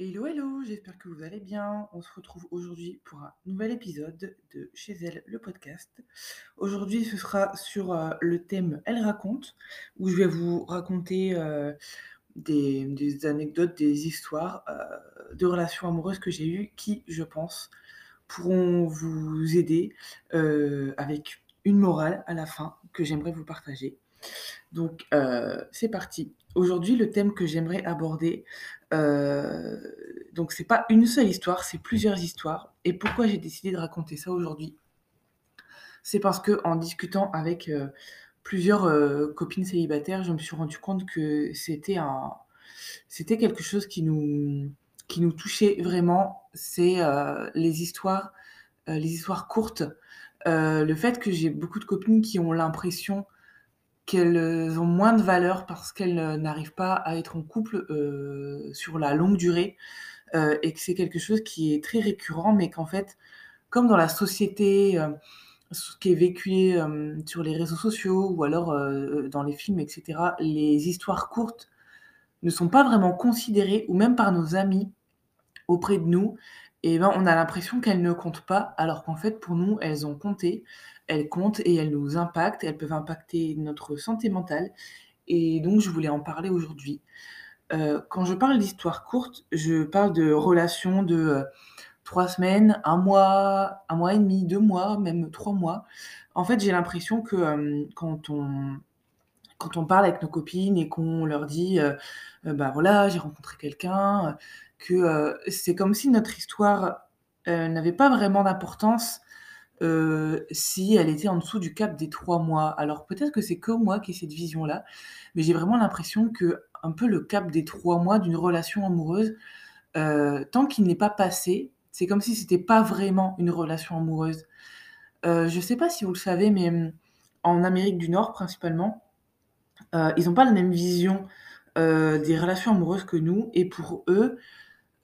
Hello, hello, j'espère que vous allez bien. On se retrouve aujourd'hui pour un nouvel épisode de Chez elle, le podcast. Aujourd'hui, ce sera sur euh, le thème Elle raconte, où je vais vous raconter euh, des, anecdotes, des histoires euh, de relations amoureuses que j'ai eues qui, je pense, pourront vous aider avec une morale à la fin que j'aimerais vous partager. Donc, c'est parti. Aujourd'hui, le thème que j'aimerais aborder, donc c'est pas une seule histoire, c'est plusieurs histoires. Et pourquoi j'ai décidé de raconter ça aujourd'hui? C'est parce que en discutant avec euh, plusieurs euh, copines célibataires, je me suis rendu compte que c'était quelque chose qui nous, touchait vraiment. C'est euh, les histoires, euh, les histoires courtes. Euh, le fait que j'ai beaucoup de copines qui ont l'impression qu'elles ont moins de valeur parce qu'elles euh, n'arrivent pas à être en couple euh, sur la longue durée euh, et que c'est quelque chose qui est très récurrent, mais qu'en fait, comme dans la société, euh, ce qui est euh, sur les réseaux sociaux ou alors euh, dans les films, etc., les histoires courtes ne sont pas vraiment considérées, ou même par nos amis auprès de nous, et ben on a l'impression qu'elles ne comptent pas, alors qu'en fait, pour nous, elles ont compté, elles comptent et elles nous impactent, elles peuvent impacter notre santé mentale. Et donc, je voulais en parler aujourd'hui. Euh, quand je parle d'histoire courte, je parle de relations de euh, trois semaines, un mois, un mois et demi, deux mois, même trois mois. En fait, j'ai l'impression que euh, quand on, quand on parle avec nos copines et qu'on leur dit, euh, euh, bah voilà, j'ai rencontré quelqu'un, euh, que euh, c'est comme si notre histoire n'avait pas vraiment d'importance si elle était en dessous du cap des trois mois. Alors peut-être que c'est que moi qui ai cette vision-là, mais j'ai vraiment l'impression que un peu le cap des trois mois d'une relation amoureuse, tant qu'il n'est pas passé, c'est comme si c'était pas vraiment une relation amoureuse. Euh, je sais pas si vous le savez, mais hum, en Amérique du Nord principalement, euh, ils n'ont pas la même vision euh, des relations amoureuses que nous, et pour eux,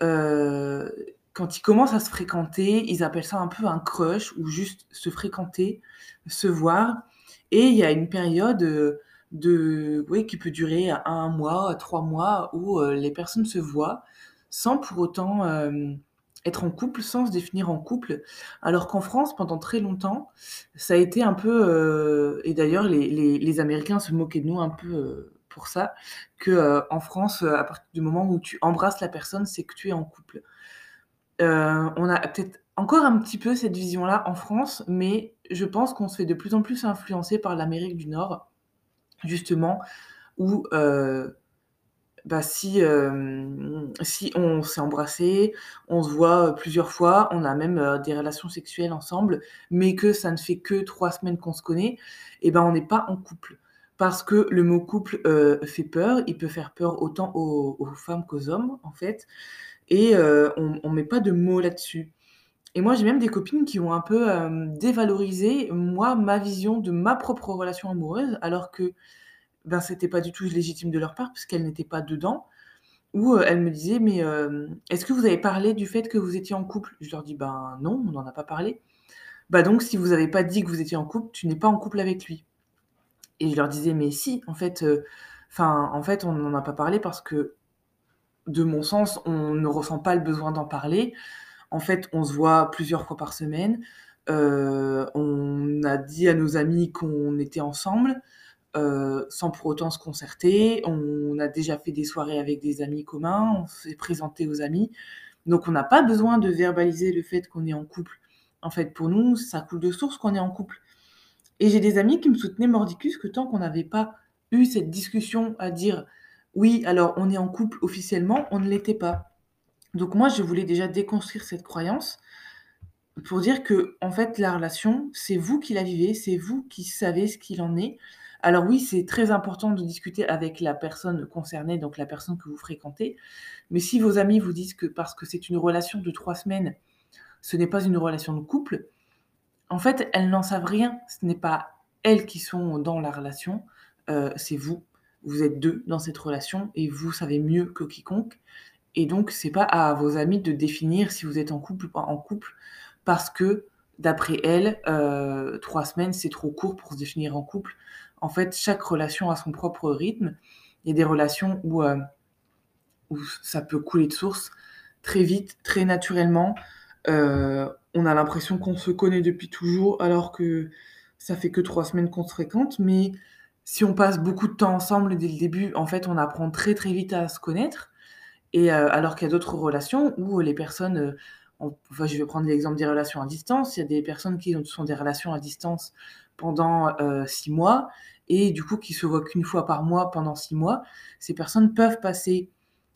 euh, quand ils commencent à se fréquenter, ils appellent ça un peu un crush, ou juste se fréquenter, se voir, et il y a une période de, oui, qui peut durer un mois, trois mois, où les personnes se voient sans pour autant être en couple, sans se définir en couple, alors qu'en France, pendant très longtemps, ça a été un peu, euh, et d'ailleurs les, les, Américains se moquaient de nous un peu euh, pour ça, que euh, en France, à partir du moment où tu embrasses la personne, c'est que tu es en couple. On a peut-être encore un petit peu cette vision-là en France, mais je pense qu'on se fait de plus en plus influencer par l'Amérique du Nord, justement, où bah, si, euh, si on s'est embrassé, on se voit plusieurs fois, on a même euh, des relations sexuelles ensemble, mais que ça ne fait que trois semaines qu'on se connaît, et ben on n'est pas en couple. Parce que le mot couple euh, fait peur, il peut faire peur autant aux, femmes qu'aux hommes, en fait, et euh, on ne met pas de mots là-dessus. Et moi, j'ai même des copines qui ont un peu euh, dévalorisé, moi, ma vision de ma propre relation amoureuse, alors que ben, c'était pas du tout légitime de leur part, puisqu'elles n'étaient pas dedans. Ou euh, elles me disaient, mais euh, est-ce que vous avez parlé du fait que vous étiez en couple? Je leur dis, ben non, on n'en a pas parlé. Bah donc, si vous n'avez pas dit que vous étiez en couple, tu n'es pas en couple avec lui. Et je leur disais, mais si, en fait, euh, enfin, en fait, on n'en a pas parlé parce que, de mon sens, on ne ressent pas le besoin d'en parler. En fait, on se voit plusieurs fois par semaine. Euh, on a dit à nos amis qu'on était ensemble, euh, sans pour autant se concerter. On a déjà fait des soirées avec des amis communs, on s'est présenté aux amis. Donc on n'a pas besoin de verbaliser le fait qu'on est en couple. En fait, pour nous, ça coule de source qu'on est en couple. Et j'ai des amis qui me soutenaient mordicus que tant qu'on n'avait pas eu cette discussion à dire oui, alors on est en couple officiellement, on ne l'était pas. Donc moi, je voulais déjà déconstruire cette croyance pour dire que, en fait, la relation, c'est vous qui la vivez, c'est vous qui savez ce qu'il en est. Alors oui, c'est très important de discuter avec la personne concernée, donc la personne que vous fréquentez. Mais si vos amis vous disent que parce que c'est une relation de trois semaines, ce n'est pas une relation de couple, en fait, elles n'en savent rien. Ce n'est pas elles qui sont dans la relation, euh, c'est vous. Vous êtes deux dans cette relation et vous savez mieux que quiconque. Et donc, c'est pas à vos amis de définir si vous êtes en couple ou pas en couple, parce que d'après elles, euh, trois semaines, c'est trop court pour se définir en couple. En fait, chaque relation a son propre rythme. Il y a des relations où, euh, ça peut couler de source très vite, très naturellement. Heu, on a l'impression qu'on se connaît depuis toujours alors que ça fait que 3 semaines qu'on se fréquente, mais si on passe beaucoup de temps ensemble dès le début, en fait, on apprend très, très vite à se connaître et heu, alors qu'il y a d'autres relations où les personnes, enfin, je vais prendre l'exemple des relations à distance. Il y a des personnes qui ont sont des relations à distance pendant, heu, 6 mois et du coup, qui se voient qu'une fois par mois pendant 6 mois. Ces personnes peuvent passer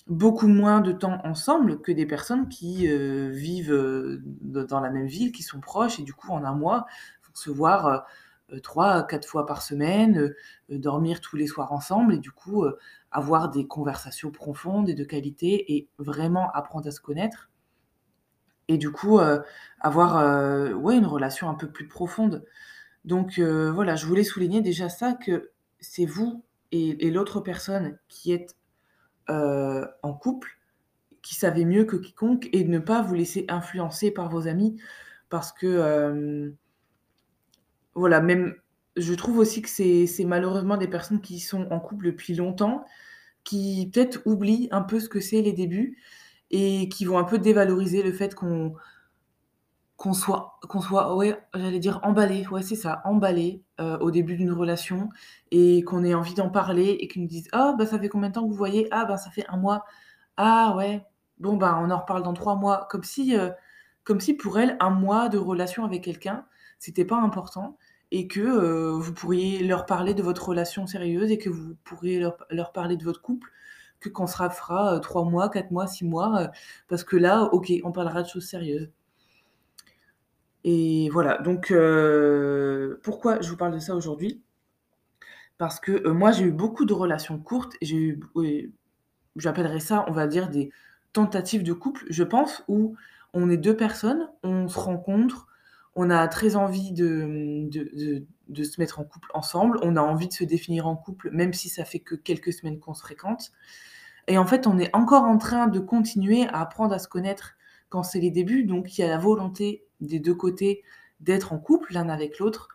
beaucoup moins de temps ensemble que des personnes qui, heu, vivent, heu, d dans la même ville, qui sont proches et du coup, en 1 mois, vont se voir, heu heu, 3 à 4 fois par semaine, dormir tous les soirs ensemble et du coup, avoir des conversations profondes et de qualité et vraiment apprendre à se connaître et du coup, heu, avoir, heu, ouais, une relation un peu plus profonde. Donc heu, voilà, je voulais souligner déjà ça, que c'est vous et l'autre personne qui êtes, en couple, qui savez mieux que quiconque et ne pas vous laisser influencer par vos amis parce que, voilà, même je trouve aussi que c'est malheureusement des personnes qui sont en couple depuis longtemps, qui peut-être oublient un peu ce que c'est les débuts et qui vont un peu dévaloriser le fait qu'on qu'on soit qu'on soit ouais, j'allais dire emballé, ouais, c'est ça, emballé, heu, au début d'une relation et qu'on ait envie d'en parler et qu'ils nous disent: «Ah bah, ça fait combien de temps que vous voyez?» «Ah bah, ça fait 1 mois». «Ah ouais, bon bah, on en reparle dans 3 mois». Comme si, heu, comme si pour elles, 1 mois de relation avec quelqu'un, c'était pas important et que, heu, vous pourriez leur parler de votre relation sérieuse et que vous pourriez leur parler de votre couple que quand ça fera, heu, 3 mois, 4 mois, 6 mois, heu, parce que là, OK, on parlera de choses sérieuses. Et voilà, donc heu, pourquoi je vous parle de ça aujourd'hui? Parce que, moi, j'ai eu beaucoup de relations courtes, j'ai eu j'appellerais ça, on va dire, des tentatives de couple, je pense, où on est 2 personnes, on se rencontre, on a très envie de, se mettre en couple ensemble, on a envie de se définir en couple, même si ça fait que quelques semaines qu'on se fréquente. Et en fait, on est encore en train de continuer à apprendre à se connaître quand c'est les débuts, donc il y a la volonté des 2 côtés d'être en couple l'un avec l'autre.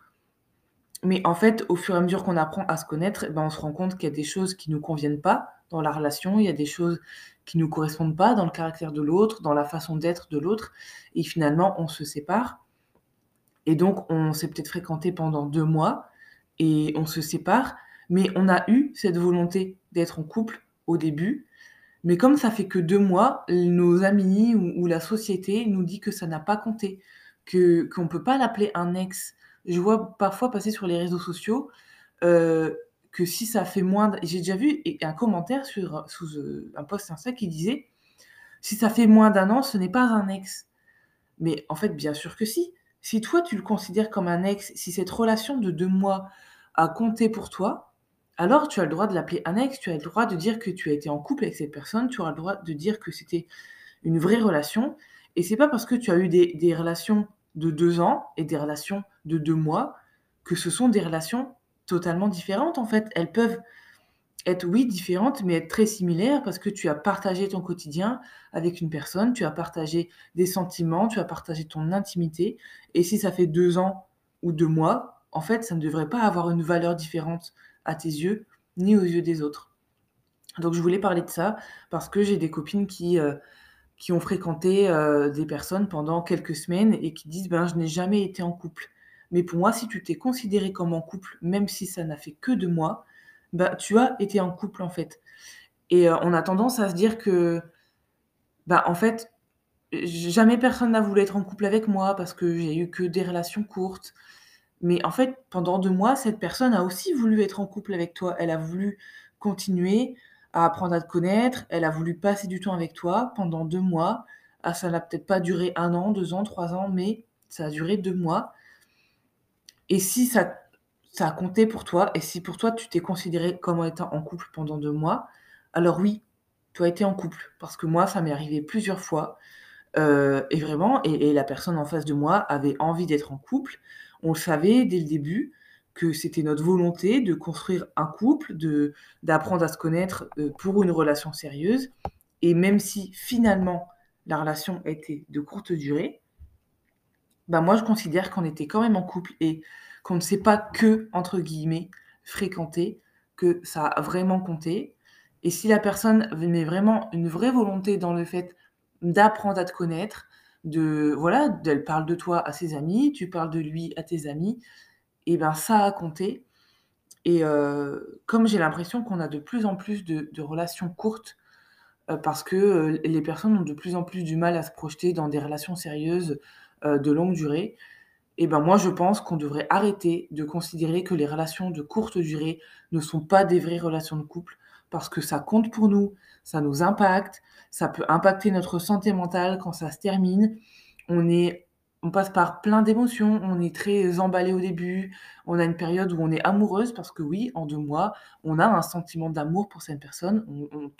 Mais en fait, au fur et à mesure qu'on apprend à se connaître, ben, on se rend compte qu'il y a des choses qui nous conviennent pas dans la relation, il y a des choses qui nous correspondent pas dans le caractère de l'autre, dans la façon d'être de l'autre. Et finalement, on se sépare et donc on s'est peut-être fréquentés pendant 2 mois et on se sépare, mais on a eu cette volonté d'être en couple au début, mais comme ça fait que 2 mois, nos amis ou la société nous dit que ça n'a pas compté, que qu'on peut pas l'appeler un ex. Je vois parfois passer sur les réseaux sociaux, heu, que si ça fait moins d j'ai déjà vu un commentaire sur sous, heu, un post Insta qui disait: «Si ça fait moins d'1 an, ce n'est pas un ex». Mais en fait, bien sûr que si. Si toi, tu le considères comme un ex, si cette relation de 2 mois a compté pour toi, alors tu as le droit de l'appeler un ex, tu as le droit de dire que tu as été en couple avec cette personne, tu auras le droit de dire que c'était une vraie relation et c'est pas parce que tu as eu des relations de 2 ans et des relations de 2 mois que ce sont des relations totalement différentes, en fait. Elles peuvent être, oui, différentes, mais être très similaires parce que tu as partagé ton quotidien avec une personne, tu as partagé des sentiments, tu as partagé ton intimité et si ça fait 2 ans ou 2 mois, en fait, ça ne devrait pas avoir une valeur différente à tes yeux, ni aux yeux des autres. Donc je voulais parler de ça parce que j'ai des copines qui, qui ont fréquenté, heu, des personnes pendant quelques semaines et qui disent: «Ben, je n'ai jamais été en couple». Mais pour moi, si tu t'es considéré comme en couple, même si ça n'a fait que 2 mois, bah, tu as été en couple, en fait et heu, on a tendance à se dire que, bah, en fait, jamais personne n'a voulu être en couple avec moi parce que j'ai eu que des relations courtes. Mais en fait, pendant 2 mois, cette personne a aussi voulu être en couple avec toi. Elle a voulu continuer à apprendre à te connaître, elle a voulu passer du temps avec toi pendant 2 mois. Ah, ça n'a peut-être pas duré 1 an, 2 ans, 3 ans, mais ça a duré 2 mois et si ça ça a compté pour toi et si pour toi, tu t'es considéré comme étant en couple pendant 2 mois, alors oui, tu as été en couple. Parce que moi, ça m'est arrivé plusieurs fois, heu et vraiment et la personne en face de moi avait envie d'être en couple. On savait dès le début que c'était notre volonté de construire un couple, d'apprendre à se connaître, heu, pour une relation sérieuse et même si finalement la relation était de courte durée bah, moi, je considère qu'on était quand même en couple et qu'on ne s'est pas que, entre guillemets, «fréquenté», que ça a vraiment compté. Et si la personne met vraiment une vraie volonté dans le fait d'apprendre à te connaître, de voilà, elle parle de toi à ses amis, tu parles de lui à tes amis et ben, ça a compté. Et heu, comme j'ai l'impression qu'on a de plus en plus de relations courtes, heu, parce que, heu, les personnes ont de plus en plus du mal à se projeter dans des relations sérieuses, heu, de longue durée et ben, moi je pense qu'on devrait arrêter de considérer que les relations de courte durée ne sont pas des vraies relations de couple parce que ça compte pour nous, ça nous impacte, ça peut impacter notre santé mentale quand ça se termine. On est on passe par plein d'émotions, on est très emballé au début, on a une période où on est amoureuse parce que oui, en 2 mois, on a un sentiment d'amour pour cette personne,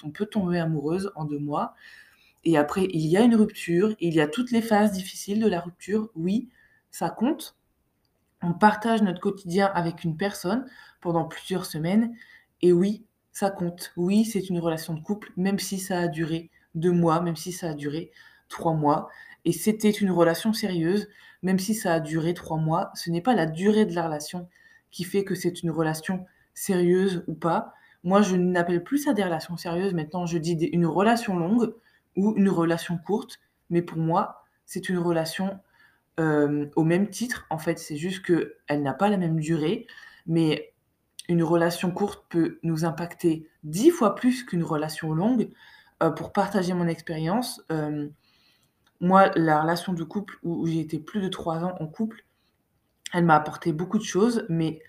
on peut tomber amoureuse en 2 mois et après il y a une rupture, il y a toutes les phases difficiles de la rupture, oui, ça compte. On partage notre quotidien avec une personne pendant plusieurs semaines et oui, ça compte. Oui, c'est une relation de couple, même si ça a duré 2 mois, même si ça a duré 3 mois et c'était une relation sérieuse, même si ça a duré 3 mois. Ce n'est pas la durée de la relation qui fait que c'est une relation sérieuse ou pas. Moi, je n'appelle plus ça des relations sérieuses, maintenant je dis une relation longue ou une relation courte, mais pour moi, c'est une relation Hem, au même titre, en fait, c'est juste qu'elle n'a pas la même durée, mais une relation courte peut nous impacter 10 fois plus qu'une relation longue. Heu, pour partager mon expérience, hem, moi, la relation de couple où j'ai été plus de 3 ans en couple, elle m'a apporté beaucoup de choses, mais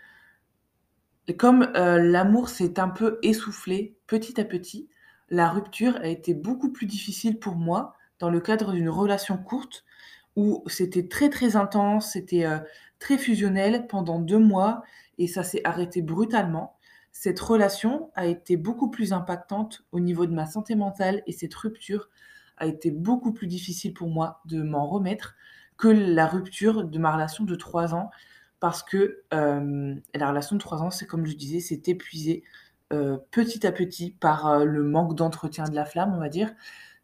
comme, l'amour s'est un peu essoufflé petit à petit, la rupture a été beaucoup plus difficile pour moi dans le cadre d'une relation courte où c'était très, très intense, c'était, heu, très fusionnel pendant 2 mois et ça s'est arrêté brutalement. Cette relation a été beaucoup plus impactante au niveau de ma santé mentale et cette rupture a été beaucoup plus difficile pour moi de m'en remettre que la rupture de ma relation de 3 ans parce que, hem, la relation de 3 ans, c'est comme je disais, s'est épuisée, heu, petit à petit par, heu, le manque d'entretien de la flamme, on va dire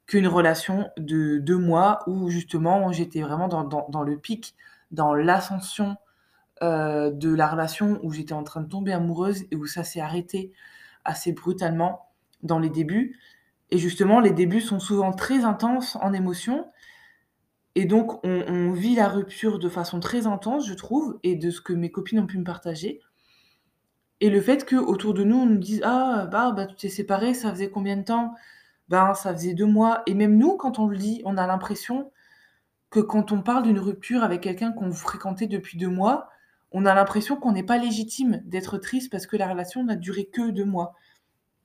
qu'une relation de 2 mois où justement j'étais vraiment dans le pic, dans l'ascension, heu, de la relation où j'étais en train de tomber amoureuse et où ça s'est arrêté assez brutalement dans les débuts. Et justement les débuts sont souvent très intenses en émotions et donc on on vit la rupture de façon très intense, je trouve et de ce que mes copines ont pu me partager et le fait qu'autour de nous, on nous dise: «Ah bah tu t'es séparée, ça faisait combien de temps?» Ben, ça faisait 2 mois et même nous, quand on le dit, on a l'impression que quand on parle d'une rupture avec quelqu'un qu'on fréquentait depuis 2 mois, on a l'impression qu'on n'est pas légitime d'être triste parce que la relation n'a duré que 2 mois.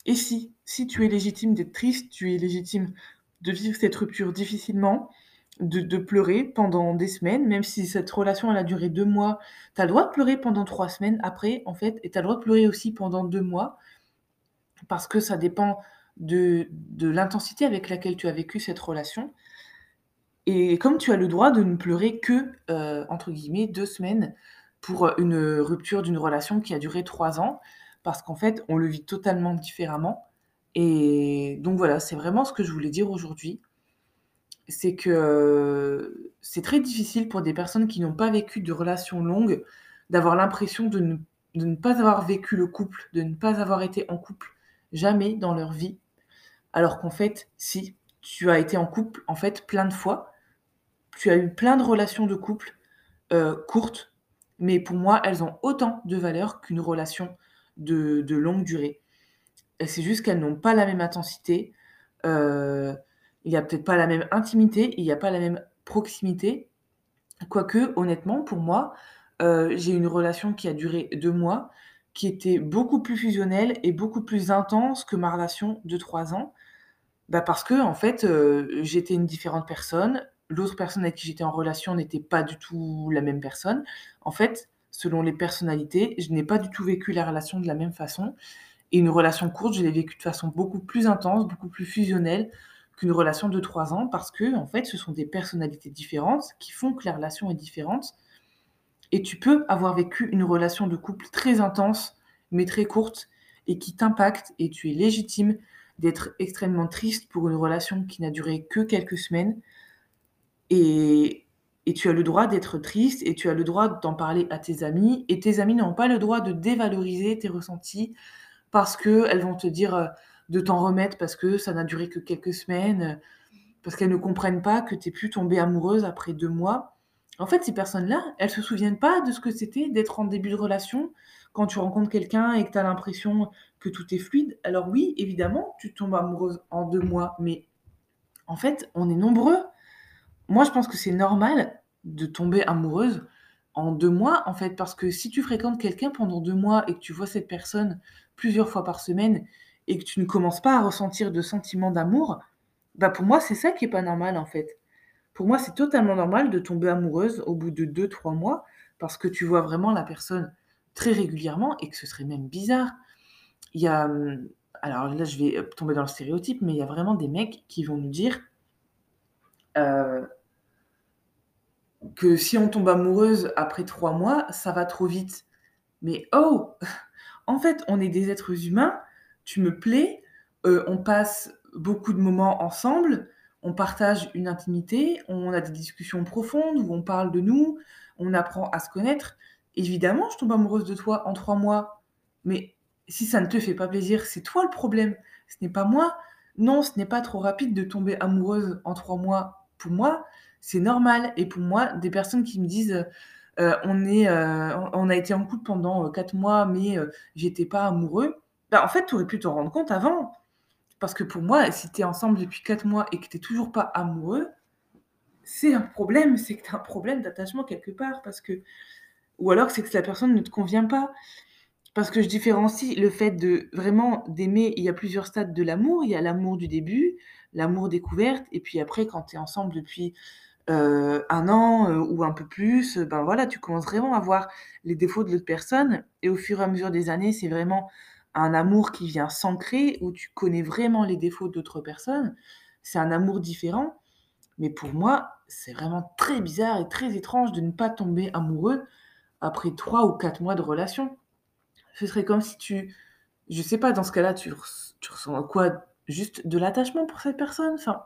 Et si, si tu es légitime d'être triste, tu es légitime de vivre cette rupture difficilement, de pleurer pendant des semaines, même si cette relation elle a duré 2 mois, tu as le droit de pleurer pendant 3 semaines après, en fait et tu as le droit de pleurer aussi pendant 2 mois parce que ça dépend de de l'intensité avec laquelle tu as vécu cette relation et comme tu as le droit de ne pleurer que, heu, entre guillemets «2 semaines» pour, une rupture d'une relation qui a duré 3 ans, parce qu'en fait, on le vit totalement différemment et donc voilà, c'est vraiment ce que je voulais dire aujourd'hui. C'est que, heu, c'est très difficile pour des personnes qui n'ont pas vécu de relation longue, d'avoir l'impression de ne de ne pas avoir vécu le couple, de ne pas avoir été en couple jamais dans leur vie alors qu'en fait, si, tu as été en couple, en fait, plein de fois. Tu as eu plein de relations de couple, heu, courtes, mais pour moi, elles ont autant de valeur qu'une relation de de longue durée. C'est juste qu'elles n'ont pas la même intensité, heu, il y a peut-être pas la même intimité, il y a pas la même proximité. Quoique, honnêtement, pour moi, heu, j'ai une relation qui a duré 2 mois, qui était beaucoup plus fusionnelle et beaucoup plus intense que ma relation de 3 ans. Bah, parce qu'en fait, heu, j'étais une différente personne. L'autre personne avec qui j'étais en relation n'était pas du tout la même personne. En fait, selon les personnalités, je n'ai pas du tout vécu la relation de la même façon et une relation courte, je l'ai vécue de façon beaucoup plus intense, beaucoup plus fusionnelle qu'une relation de 3 ans parce qu'en fait, ce sont des personnalités différentes qui font que la relation est différente. Et tu peux avoir vécu une relation de couple très intense, mais très courte et qui t'impacte et tu es légitime d'être extrêmement triste pour une relation qui n'a duré que quelques semaines. Et et tu as le droit d'être triste et tu as le droit d'en parler à tes amis et tes amis n'ont pas le droit de dévaloriser tes ressentis parce qu'elles vont te dire, heu, de t'en remettre parce que ça n'a duré que quelques semaines, parce qu'elles ne comprennent pas que tu es plus tombée amoureuse après deux mois. En fait, ces personnes-là, elles se souviennent pas de ce que c'était d'être en début de relation, quand tu rencontres quelqu'un et que tu as l'impression que tout est fluide. Alors oui, évidemment, tu tombes amoureuse en deux mois, mais en fait, on est nombreux. Moi, je pense que c'est normal de tomber amoureuse en deux mois, en fait, parce que si tu fréquentes quelqu'un pendant deux mois et que tu vois cette personne plusieurs fois par semaine et que tu ne commences pas à ressentir de sentiments d'amour, bah pour moi, c'est ça qui est pas normal, en fait. Pour moi, c'est totalement normal de tomber amoureuse au bout de deux, trois mois, parce que tu vois vraiment la personne très régulièrement et que ce serait même bizarre. Il y a, hum, alors là, je vais tomber dans le stéréotype, mais il y a vraiment des mecs qui vont nous dire euh, que si on tombe amoureuse après trois mois, ça va trop vite. Mais oh, en fait, on est des êtres humains, tu me plais, euh, on passe beaucoup de moments ensemble, on partage une intimité, on a des discussions profondes où on parle de nous, on apprend à se connaître. Évidemment, je tombe amoureuse de toi en trois mois, mais si ça ne te fait pas plaisir, c'est toi le problème, ce n'est pas moi. Non, ce n'est pas trop rapide de tomber amoureuse en trois mois. Pour moi, c'est normal. Et pour moi, des personnes qui me disent euh, on, euh, on a été en couple pendant quatre mois, mais j'étais pas amoureux, bah, en fait, tu aurais pu te rendre compte avant. Parce que pour moi, si tu es ensemble depuis quatre mois et que tu toujours pas amoureux, c'est un problème, c'est que tu as un problème d'attachement quelque part. Parce que... Ou alors c'est que la personne ne te convient pas. Parce que je différencie le fait de vraiment d'aimer, il y a plusieurs stades de l'amour. Il y a l'amour du début, l'amour découverte, et puis après, quand tu es ensemble depuis euh, un an euh, ou un peu plus, ben voilà, tu commences vraiment à voir les défauts de l'autre personne. Et au fur et à mesure des années, c'est vraiment un amour qui vient s'ancrer, où tu connais vraiment les défauts d'autres personnes. C'est un amour différent. Mais pour moi, c'est vraiment très bizarre et très étrange de ne pas tomber amoureux après trois ou quatre mois de relation. Ce serait comme si tu... Je sais pas, dans ce cas-là, tu, ressens quoi? Juste de l'attachement pour cette personne? Enfin,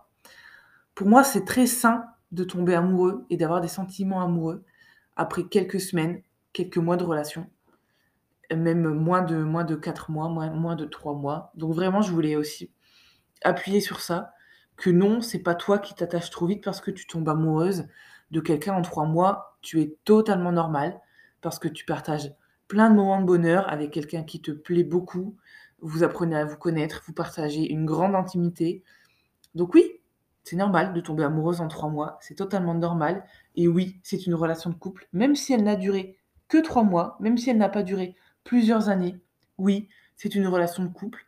Pour moi, c'est très sain de tomber amoureux et d'avoir des sentiments amoureux après quelques semaines, quelques mois de relation, même moins de, moins de 4 mois, moins, moins de 3 mois. Donc vraiment, je voulais aussi appuyer sur ça, que non, c'est pas toi qui t'attaches trop vite parce que tu tombes amoureuse de quelqu'un en 3 mois, tu es totalement normal parce que tu partages plein de moments de bonheur avec quelqu'un qui te plaît beaucoup, vous apprenez à vous connaître, vous partagez une grande intimité. Donc oui, c'est normal de tomber amoureuse en trois mois, c'est totalement normal. Et oui, c'est une relation de couple, même si elle n'a duré que trois mois, même si elle n'a pas duré plusieurs années. Oui, c'est une relation de couple.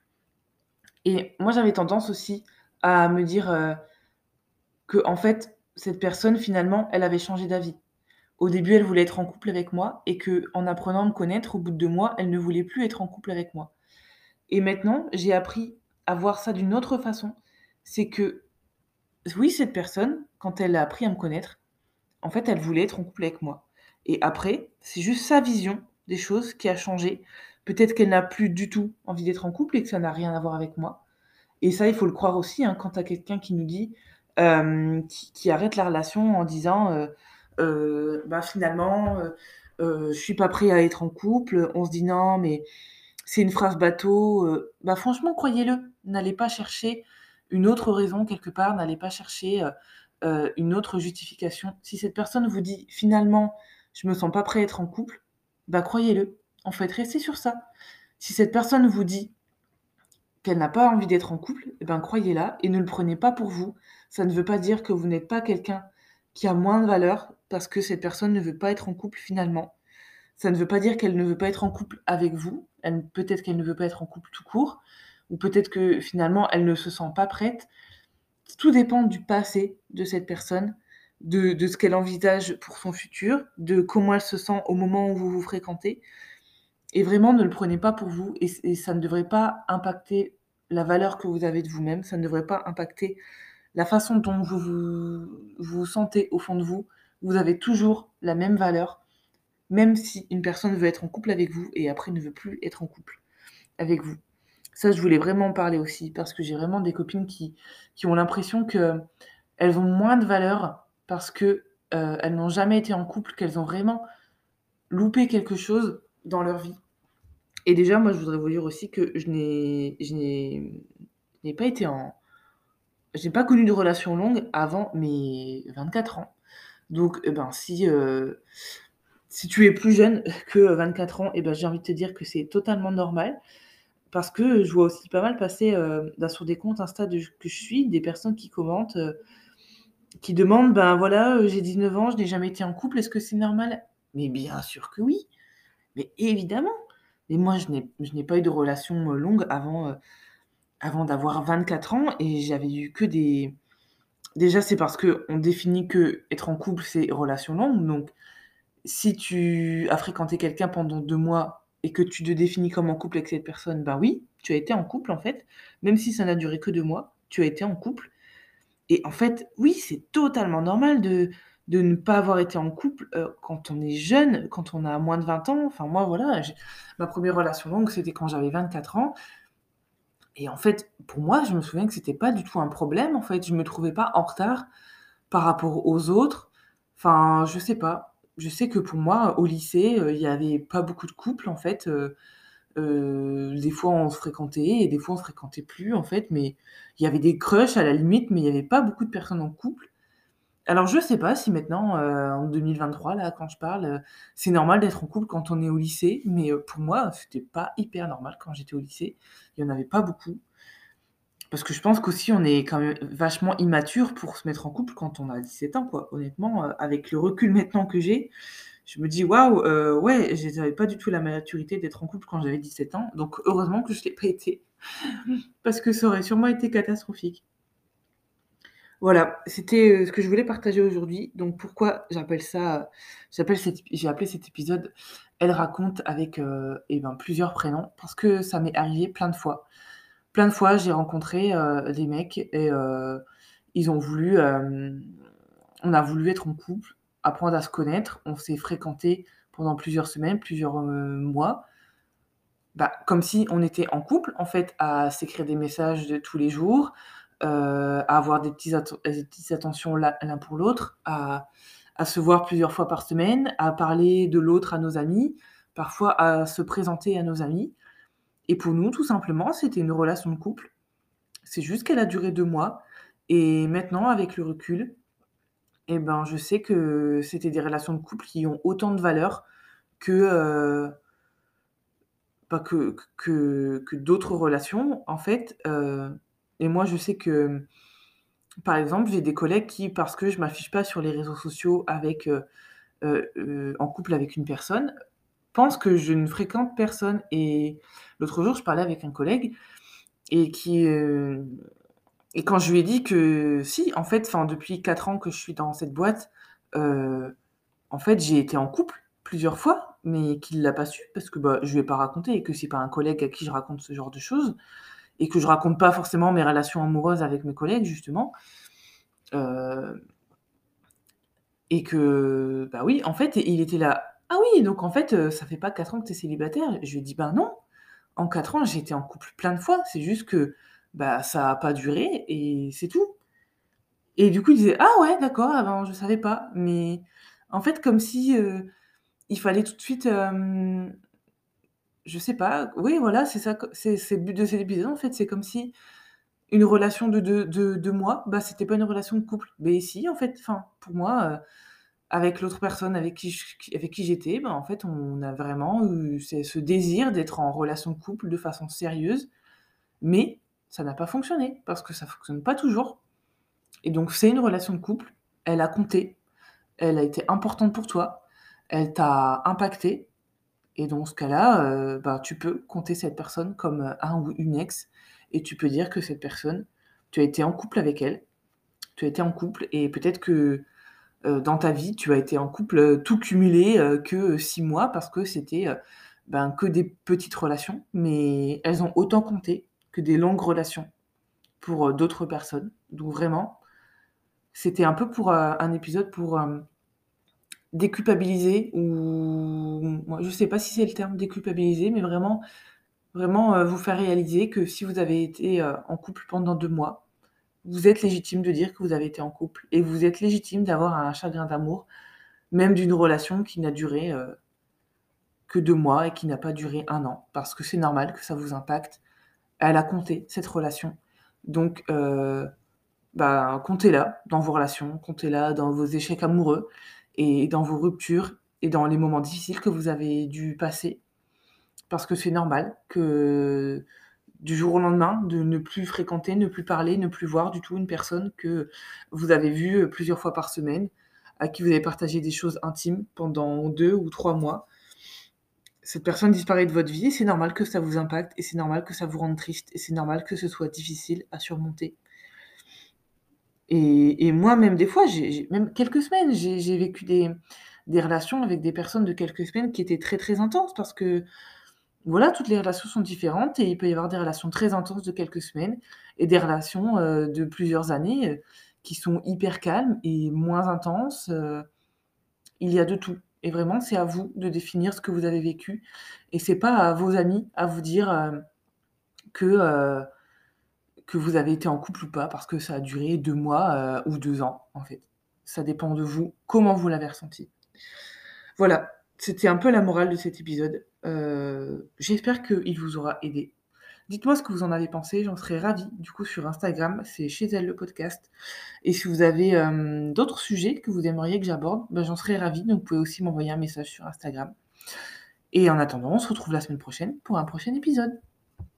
Et moi, j'avais tendance aussi à me dire euh, que, en fait, cette personne, finalement, elle avait changé d'avis. Au début, elle voulait être en couple avec moi et que, en apprenant à me connaître, au bout de deux mois, elle ne voulait plus être en couple avec moi. Et maintenant, j'ai appris à voir ça d'une autre façon. C'est que oui, cette personne, quand elle a appris à me connaître, en fait, elle voulait être en couple avec moi. Et après, c'est juste sa vision des choses qui a changé. Peut-être qu'elle n'a plus du tout envie d'être en couple et que ça n'a rien à voir avec moi. Et ça, il faut le croire aussi, hein, quand tu as quelqu'un qui nous dit, euh, qui, arrête la relation en disant, euh, euh, bah, finalement, je suis pas prêt à être en couple. On se dit non, mais c'est une phrase bateau. bah franchement, croyez-le, n'allez pas chercher une autre raison quelque part, n'allez pas chercher une autre justification. Si cette personne vous dit finalement je me sens pas prêt à être en couple, bah croyez-le. En fait, restez sur ça. Si cette personne vous dit qu'elle n'a pas envie d'être en couple, eh ben croyez-la et ne le prenez pas pour vous. Ça ne veut pas dire que vous n'êtes pas quelqu'un qui a moins de valeur parce que cette personne ne veut pas être en couple finalement. Ça ne veut pas dire qu'elle ne veut pas être en couple avec vous. Peut-être qu'elle ne veut pas être en couple tout court ou peut-être que finalement elle ne se sent pas prête. Tout dépend du passé de cette personne, de, ce qu'elle envisage pour son futur, de comment elle se sent au moment où vous vous fréquentez. Et vraiment, ne le prenez pas pour vous et, ça ne devrait pas impacter la valeur que vous avez de vous-même, ça ne devrait pas impacter la façon dont vous vous, sentez au fond de vous. Vous avez toujours la même valeur, même si une personne veut être en couple avec vous et après ne veut plus être en couple avec vous. Ça, je voulais vraiment en parler aussi parce que j'ai vraiment des copines qui, qui ont l'impression qu'elles ont moins de valeur parce que euh, elles n'ont jamais été en couple, qu'elles ont vraiment loupé quelque chose dans leur vie. Et déjà, moi, je voudrais vous dire aussi que je n'ai, pas été en, pas connu de relation longue avant mes 24 ans. Donc, eh ben, si, heu, si tu es plus jeune que 24 ans, eh ben, j'ai envie de te dire que c'est totalement normal. Parce que je vois aussi pas mal passer, heu, bah, sur des comptes Insta que je suis, des personnes qui commentent, qui demandent: «Ben, voilà, heu, j'ai 19 ans, je n'ai jamais été en couple, est-ce que c'est normal?» mais bien sûr que oui! Mais évidemment! Mais moi, je n'ai pas eu de relation, heu, longue avant, heu, avant d'avoir 24 ans et j'avais eu que des déjà, c'est parce qu'on définit qu'être en couple, c'est relation longue, donc si tu as fréquenté quelqu'un pendant 2 mois et que tu te définis comme en couple avec cette personne, ben oui, tu as été en couple, en fait. Même si ça n'a duré que 2 mois, tu as été en couple et en fait, oui, c'est totalement normal de ne pas avoir été en couple, heu, quand on est jeune, quand on a moins de 20 ans. Enfin, moi, voilà, ma 1re relation longue, c'était quand j'avais 24 ans et en fait, pour moi, je me souviens que c'était pas du tout un problème, en fait. Je me trouvais pas en retard par rapport aux autres. Enfin, je sais pas. Je sais que pour moi, au lycée, heu, il y avait pas beaucoup de couples, en fait, heu heu, des fois, on se fréquentait et des fois, on se fréquentait plus, en fait, mais il y avait des crushs à la limite, mais il y avait pas beaucoup de personnes en couple. Alors, je sais pas si maintenant, heu, en 2023, là, quand je parle, heu, c'est normal d'être en couple quand on est au lycée, mais pour moi, c'était pas hyper normal quand j'étais au lycée. Il y en avait pas beaucoup. Parce que je pense qu'aussi, on est quand même vachement immature pour se mettre en couple quand on a 17 ans, quoi. Honnêtement, avec le recul maintenant que j'ai, je me dis: «Waouh, heu, ouais, j'avais pas du tout la maturité d'être en couple quand j'avais 17 ans», donc heureusement que je l'ai pas été. Parce que ça aurait sûrement été catastrophique. Voilà, c'était, heu, ce que je voulais partager aujourd'hui. Donc pourquoi j'appelle ça, j'appelle j'ai appelé cet épisode «Elle raconte» avec, heu et ben, plusieurs prénoms parce que ça m'est arrivé plein de fois. Plein de fois, j'ai rencontré, des mecs et ils ont voulu, on a voulu être en couple, apprendre à se connaître. On s'est fréquentés pendant plusieurs semaines, plusieurs, heu, mois. Bah, comme si on était en couple, en fait, à s'écrire des messages de tous les jours, heu, à avoir des petits petites attentions l'un pour l'autre, à à se voir plusieurs fois par semaine, à parler de l'autre à nos amis, parfois à se présenter à nos amis et pour nous, tout simplement, c'était une relation de couple. C'est juste qu'elle a duré 2 mois et maintenant, avec le recul et ben, je sais que c'était des relations de couple qui ont autant de valeur que, heu bah, que que d'autres relations, en fait, heu et moi, je sais que, par exemple, j'ai des collègues qui, parce que je m'affiche pas sur les réseaux sociaux avec, heu, en couple avec une personne, pensent que je ne fréquente personne. Et l'autre jour, je parlais avec un collègue et qui, et quand je lui ai dit que si, en fait, depuis 4 ans que je suis dans cette boîte, heu, en fait, j'ai été en couple plusieurs fois, mais qu'il l'a pas su parce que, bah, je lui ai pas raconté et que c'est pas un collègue à qui je raconte ce genre de choses et que je raconte pas forcément mes relations amoureuses avec mes collègues, justement. Heu et que, bah, oui, en fait, il était là: «Ah oui, donc en fait, heu, ça fait pas 4 ans que tu es célibataire?» je lui ai dit: «Ben non, en 4 ans, j'ai été en couple plein de fois, c'est juste que, bah, ça a pas duré et c'est tout» et du coup, il disait: «Ah ouais, d'accord, ah ben, je savais pas», mais en fait, comme si, heu, il fallait tout de suite, hem, je sais pas, oui, voilà, c'est ça, c'est le but de cet épisode, en fait, c'est comme si une relation de de de 2 mois, bah, c'était pas une relation de couple. Mais si, en fait, enfin, pour moi, heu, avec l'autre personne avec qui j avec qui j'étais, ben, en fait, on a vraiment eu ce désir d'être en relation de couple de façon sérieuse, mais ça n'a pas fonctionné parce que ça fonctionne pas toujours. Et donc c'est une relation de couple, elle a compté, elle a été importante pour toi, elle t'a impacté. Et dans ce cas-là, heu, bah, tu peux compter cette personne comme, un ou une ex. Et tu peux dire que cette personne, tu as été en couple avec elle. Tu as été en couple et peut-être que, heu, dans ta vie, tu as été en couple, heu, tout cumulé, que 6 mois parce que c'était, ben, que des petites relations, mais elles ont autant compté que des longues relations pour, heu, d'autres personnes. Donc vraiment, c'était un peu pour, heu, un épisode pour, hem, déculpabiliser ou je sais pas si c'est le terme déculpabiliser, mais vraiment vraiment, vous faire réaliser que si vous avez été, en couple pendant 2 mois, vous êtes légitime de dire que vous avez été en couple et vous êtes légitime d'avoir un chagrin d'amour, même d'une relation qui n'a duré, que 2 mois et qui n'a pas duré 1 an. Parce que c'est normal que ça vous impacte. Elle a compté cette relation. Donc heu bah, comptez-la dans vos relations, comptez-la dans vos échecs amoureux et dans vos ruptures et dans les moments difficiles que vous avez dû passer. Parce que c'est normal que du jour au lendemain, de ne plus fréquenter, ne plus parler, ne plus voir du tout une personne que vous avez vue plusieurs fois par semaine, à qui vous avez partagé des choses intimes pendant deux ou trois mois. Cette personne disparaît de votre vie c'est normal que ça vous impacte et c'est normal que ça vous rende triste et c'est normal que ce soit difficile à surmonter. Et, moi, même des fois, j'ai même quelques semaines, j'ai vécu des, des relations avec des personnes de quelques semaines qui étaient très très intenses parce que voilà, toutes les relations sont différentes et il peut y avoir des relations très intenses de quelques semaines et des relations euh, de plusieurs années euh, qui sont hyper calmes et moins intenses. Euh, il y a de tout. Et vraiment, c'est à vous de définir ce que vous avez vécu. Et c'est pas à vos amis à vous dire que, que vous avez été en couple ou pas, parce que ça a duré deux mois ou deux ans, en fait. Ça dépend de vous, comment vous l'avez ressenti. Voilà, c'était un peu la morale de cet épisode. Euh, j'espère qu'il vous aura aidé. Dites-moi ce que vous en avez pensé, j'en serais ravie. Du coup, sur Instagram, c'est chez elle le podcast. Et si vous avez euh, d'autres sujets que vous aimeriez que j'aborde, ben, j'en serais ravie. Donc, vous pouvez aussi m'envoyer un message sur Instagram. Et en attendant, on se retrouve la semaine prochaine pour un prochain épisode.